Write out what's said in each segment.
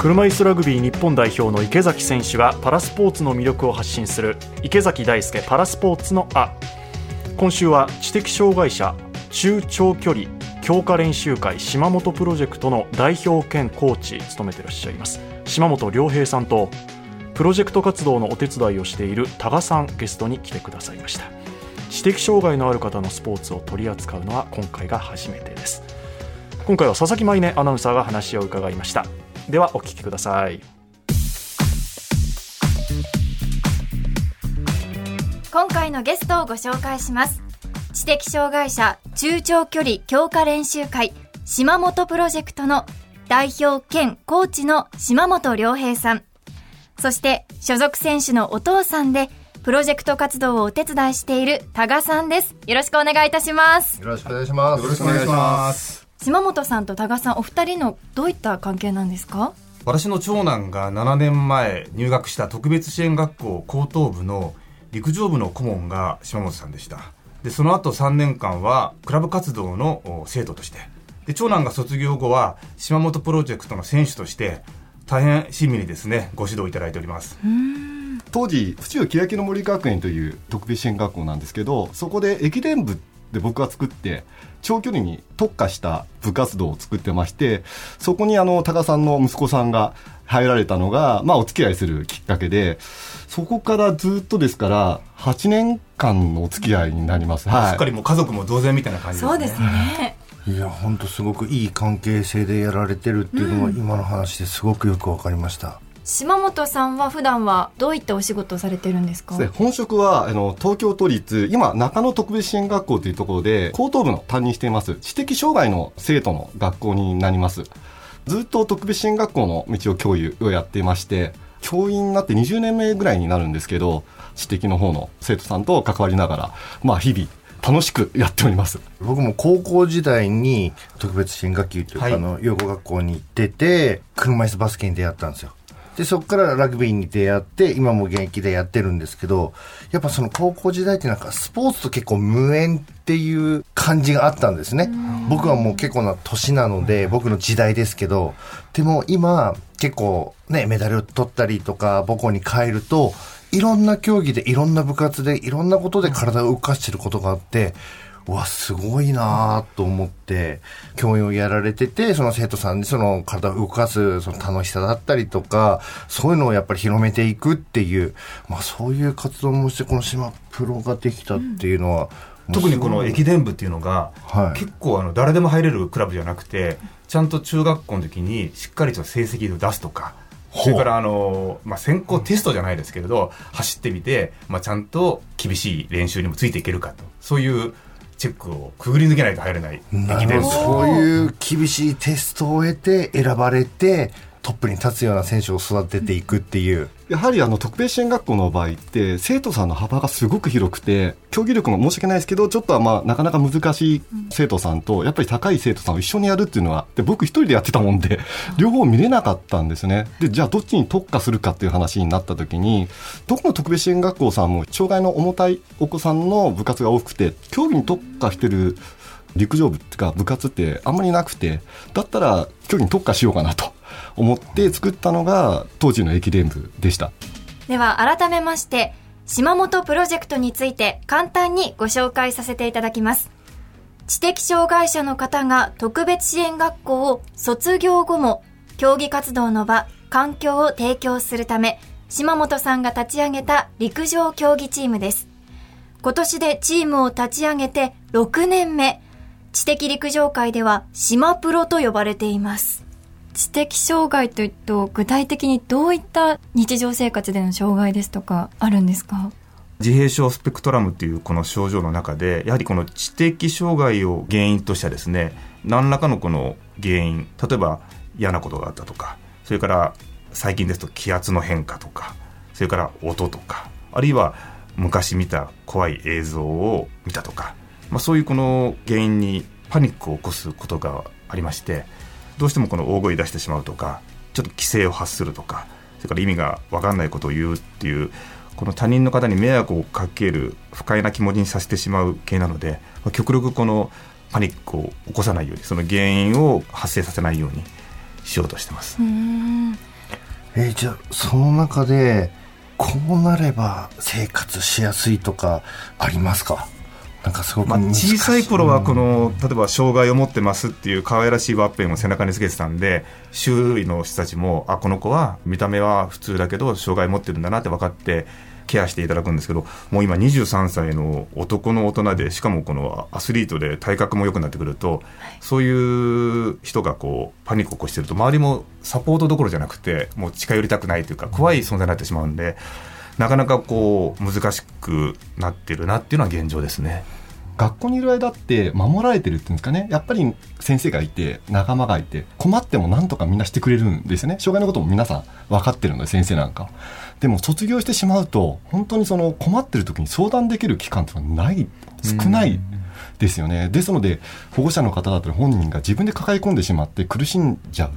車椅子ラグビー日本代表の池崎選手がパラスポーツの魅力を発信する池崎大輔パラスポーツのあ。今週は知的障害者中長距離強化練習会島本プロジェクトの代表兼コーチ務めていらっしゃいます。島本良平さんとプロジェクト活動のお手伝いをしている多賀さんゲストに来てくださいました。知的障害のある方のスポーツを取り扱うのは今回が初めてです。今回は佐々木舞音アナウンサーが話を伺いました。ではお聞きください。今回のゲストをご紹介します。知的障害者中長距離強化練習会島本プロジェクトの代表兼コーチの島本良平さん。そして所属選手のお父さんでプロジェクト活動をお手伝いしている多賀さんです。よろしくお願いいたします。よろしくお願いします。よろしくお願いします島本さんと多賀さんお二人のどういった関係なんですか？私の長男が7年前入学した特別支援学校高等部の陸上部の顧問が島本さんでした。でその後3年間はクラブ活動の生徒として。で長男が卒業後は島本プロジェクトの選手として大変親身にですねご指導いただいております。当時府中欅の森学園という特別支援学校なんですけどそこで駅伝部で僕が作って長距離に特化した部活動を作ってましてそこにあの多賀さんの息子さんが入られたのが、まあ、お付き合いするきっかけでそこからずっとですから8年間のお付き合いになります、はい、すっかりもう家族も同然みたいな感じですね。そうですね。い。や本当すごくいい関係性でやられてるっていうのは、今の話ですごくよくわかりました島本さんは普段はどういったお仕事をされてるんですか？本職はあの東京都立今中野特別支援学校というところで高等部の担任しています知的障害の生徒の学校になります。ずっと特別支援学校の道を教諭をやっていまして教員になって20年目ぐらいになるんですけど知的の方の生徒さんと関わりながらまあ日々楽しくやっております。僕も高校時代に特別支援学級というか、はい、あの養護学校に行ってて車椅子バスケに出会ったんですよでそこからラグビーに出会って今も現役でやってるんですけどやっぱその高校時代ってなんかスポーツと結構無縁っていう感じがあったんですね。僕はもう結構な年なので僕の時代ですけどでも今結構ねメダルを取ったりとか母校に帰るといろんな競技でいろんな部活でいろんなことで体を動かしてることがあって、うわ、すごいなと思って、教員をやられてて、その生徒さんにその体を動かすその楽しさだったりとか、そういうのをやっぱり広めていくっていう、まあそういう活動もして、この島プロができたっていうのは、うん、特にこの駅伝部っていうのが、はい、結構あの誰でも入れるクラブじゃなくて、ちゃんと中学校の時にしっかりと成績を出すとか、それからあの、まあ、先行テストじゃないですけれど、走ってみて、まあ、ちゃんと厳しい練習にもついていけるかと。そういうチェックをくぐり抜けないと入れない駅伝。そういう厳しいテストを経て選ばれてトップに立つような選手を育てていくっていう。やはりあの特別支援学校の場合って生徒さんの幅がすごく広くて競技力も申し訳ないですけどちょっとはまあなかなか難しい生徒さんとやっぱり高い生徒さんを一緒にやるっていうのはで僕一人でやってたもんで両方見れなかったんですね。でじゃあどっちに特化するかっていう話になった時にどこの特別支援学校さんも障害の重たいお子さんの部活が多くて競技に特化してる陸上部っていうか部活ってあんまりなくてだったら競技に特化しようかなと思って作ったのが当時の駅伝部でした。では改めまして島本プロジェクトについて簡単にご紹介させていただきます。知的障害者の方が特別支援学校を卒業後も競技活動の場環境を提供するため島本さんが立ち上げた陸上競技チームです。今年でチームを立ち上げて6年目。知的陸上界では島プロと呼ばれています。知的障害というと具体的にどういった日常生活での障害ですとかあるんですか？自閉症スペクトラムというこの症状の中でやはりこの知的障害を原因としたですね何らかのこの原因例えば嫌なことがあったとかそれから最近ですと気圧の変化とかそれから音とかあるいは昔見た怖い映像を見たとか、まあ、そういうこの原因にパニックを起こすことがありましてどうしてもこの大声出してしまうとかちょっと規制を発するとかそれから意味が分かんないことを言うっていうこの他人の方に迷惑をかける不快な気持ちにさせてしまう系なので極力このパニックを起こさないようにその原因を発生させないようにしようとしてます。えーじゃあその中でこうなれば生活しやすいとかありますか？なんかすごくまあ、小さい頃はこの、例えば障害を持ってますっていう可愛らしいワッペンを背中につけてたんで周囲の人たちもあこの子は見た目は普通だけど障害持ってるんだなって分かってケアしていただくんですけどもう今23歳の男の大人でしかもこのアスリートで体格も良くなってくるとそういう人がこうパニックを起こしてると周りもサポートどころじゃなくてもう近寄りたくないというか怖い存在になってしまうんでなかなかこう難しくなってるなっていうのは現状ですね。学校にいる間って守られてるっていうんですかね。やっぱり先生がいて仲間がいて困っても何とかみんなしてくれるんですよね。障害のことも皆さん分かってるので先生なんか。でも卒業してしまうと本当にその困ってる時に相談できる期間っていうのはない少ないですよね。ですので保護者の方だったり本人が自分で抱え込んでしまって苦しんじゃう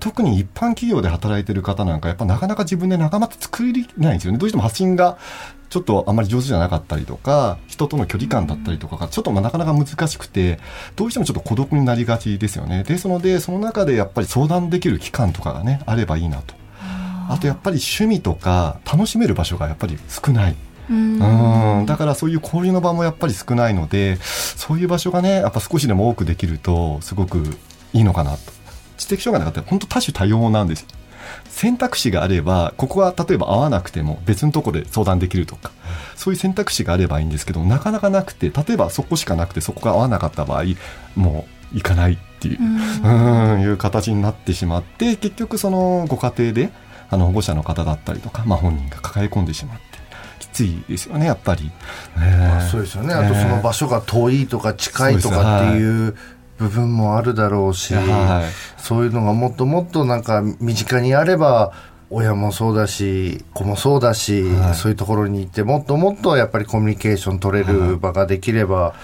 特に一般企業で働いてる方なんかやっぱなかなか自分で仲間って作りないんですよね。どうしても発信がちょっとあんまり上手じゃなかったりとか人との距離感だったりとかがちょっとまあなかなか難しくてどうしてもちょっと孤独になりがちですよね。ですのでその中でやっぱり相談できる期間とかがねあればいいなと。あとやっぱり趣味とか楽しめる場所がやっぱり少ない。うん。うん。だからそういう交流の場もやっぱり少ないのでそういう場所がねやっぱ少しでも多くできるとすごくいいのかなと知的障害の方って本当多種多様なんです選択肢があればここは例えば合わなくても別のところで相談できるとかそういう選択肢があればいいんですけどなかなかなくて例えばそこしかなくてそこが合わなかった場合もう行かないっていううん。いう形になってしまって結局そのご家庭であの保護者の方だったりとか、まあ、本人が抱え込んでしまってきついですよねやっぱり。まあねそうですよね。あとその場所が遠いとか近いとかっていう部分もあるだろうし、はい。そういうのがもっともっとなんか身近にあれば、親もそうだし、子もそうだし、はい。そういうところに行って、もっともっとやっぱりコミュニケーション取れる場ができれば、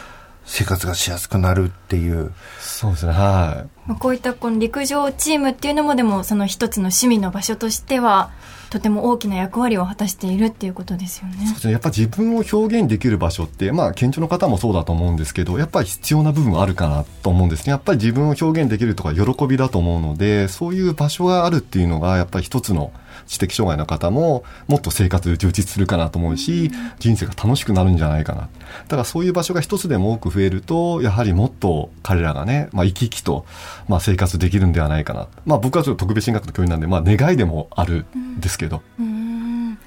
生活がしやすくなるっていう。そうですね。はい。まあこういったこの陸上チームっていうのもでもその一つの趣味の場所としてはとても大きな役割を果たしているっていうことですよねそう。ですねやっぱ自分を表現できる場所って、まあ、健常の方もそうだと思うんですけど、やっぱり必要な部分あるかなと思うんですね。やっぱり自分を表現できるとか喜びだと思うので、そういう場所があるっていうのが、やっぱり一つの知的障害の方も、もっと生活充実するかなと思うし、人生が楽しくなるんじゃないかな。だからそういう場所が一つでも多く増えると、やはりもっと彼らがね、まあ、生き生きと、まあ、生活できるんではないかな。まあ、僕はちょっと特別進学の教員なんで、まあ、願いでもあるんですけど、うーん。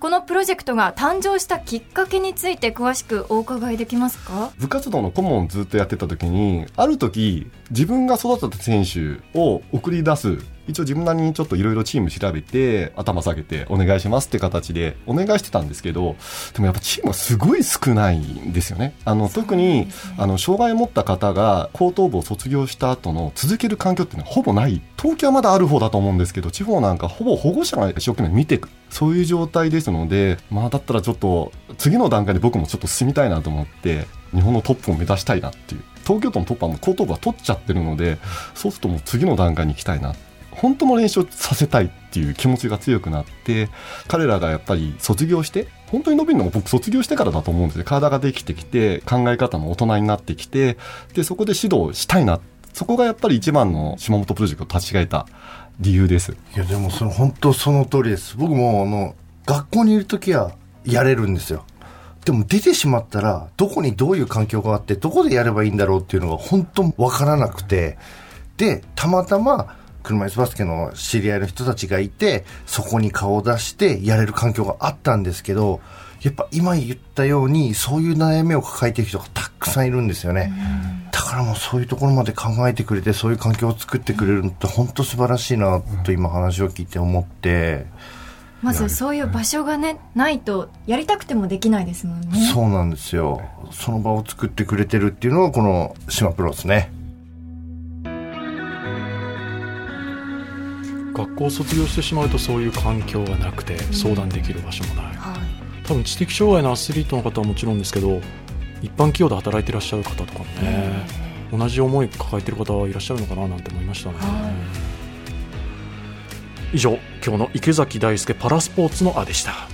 このプロジェクトが誕生したきっかけについて詳しくお伺いできますか？部活動の顧問をずっとやってた時にある時自分が育てた選手を送り出す一応自分なりにちょっといろいろチーム調べて頭下げてお願いしますって形でお願いしてたんですけどでもやっぱチームはすごい少ないんですよね。あの特にあの障害を持った方が高等部を卒業した後の続ける環境っていうのはほぼない。東京はまだある方だと思うんですけど地方なんかほぼ保護者が一生懸命見ていくそういう状態ですのでまあだったらちょっと次の段階で僕もちょっと進みたいなと思って日本のトップを目指したいなっていう。東京都のトップはもう高等部は取っちゃってるのでそうするともう次の段階に行きたいな本当の練習をさせたいっていう気持ちが強くなって彼らがやっぱり卒業して本当に伸びるのも僕卒業してからだと思うんですよ。体ができてきて考え方も大人になってきてでそこで指導したいな。そこがやっぱり一番の島本プロジェクトを立ち上げた理由です。いやでもその本当その通りです。僕もあの学校にいる時はやれるんですよ。でも出てしまったらどこにどういう環境があってどこでやればいいんだろうっていうのが本当わからなくてでたまたま車椅子バスケの知り合いの人たちがいてそこに顔を出してやれる環境があったんですけどやっぱ今言ったようにそういう悩みを抱えている人がたくさんいるんですよね、だからもうそういうところまで考えてくれてそういう環境を作ってくれるのって本当素晴らしいなと今話を聞いて思って、まずそういう場所がねないとやりたくてもできないですもんね。そうなんですよ。その場を作ってくれてるっていうのがこの島プロですね学校を卒業してしまうとそういう環境がなくて相談できる場所もない、多分知的障害のアスリートの方はもちろんですけど一般企業で働いていらっしゃる方とかもね、同じ思い抱えている方はいらっしゃるのかななんて思いましたね、以上今日の池崎大輔パラスポーツのあでした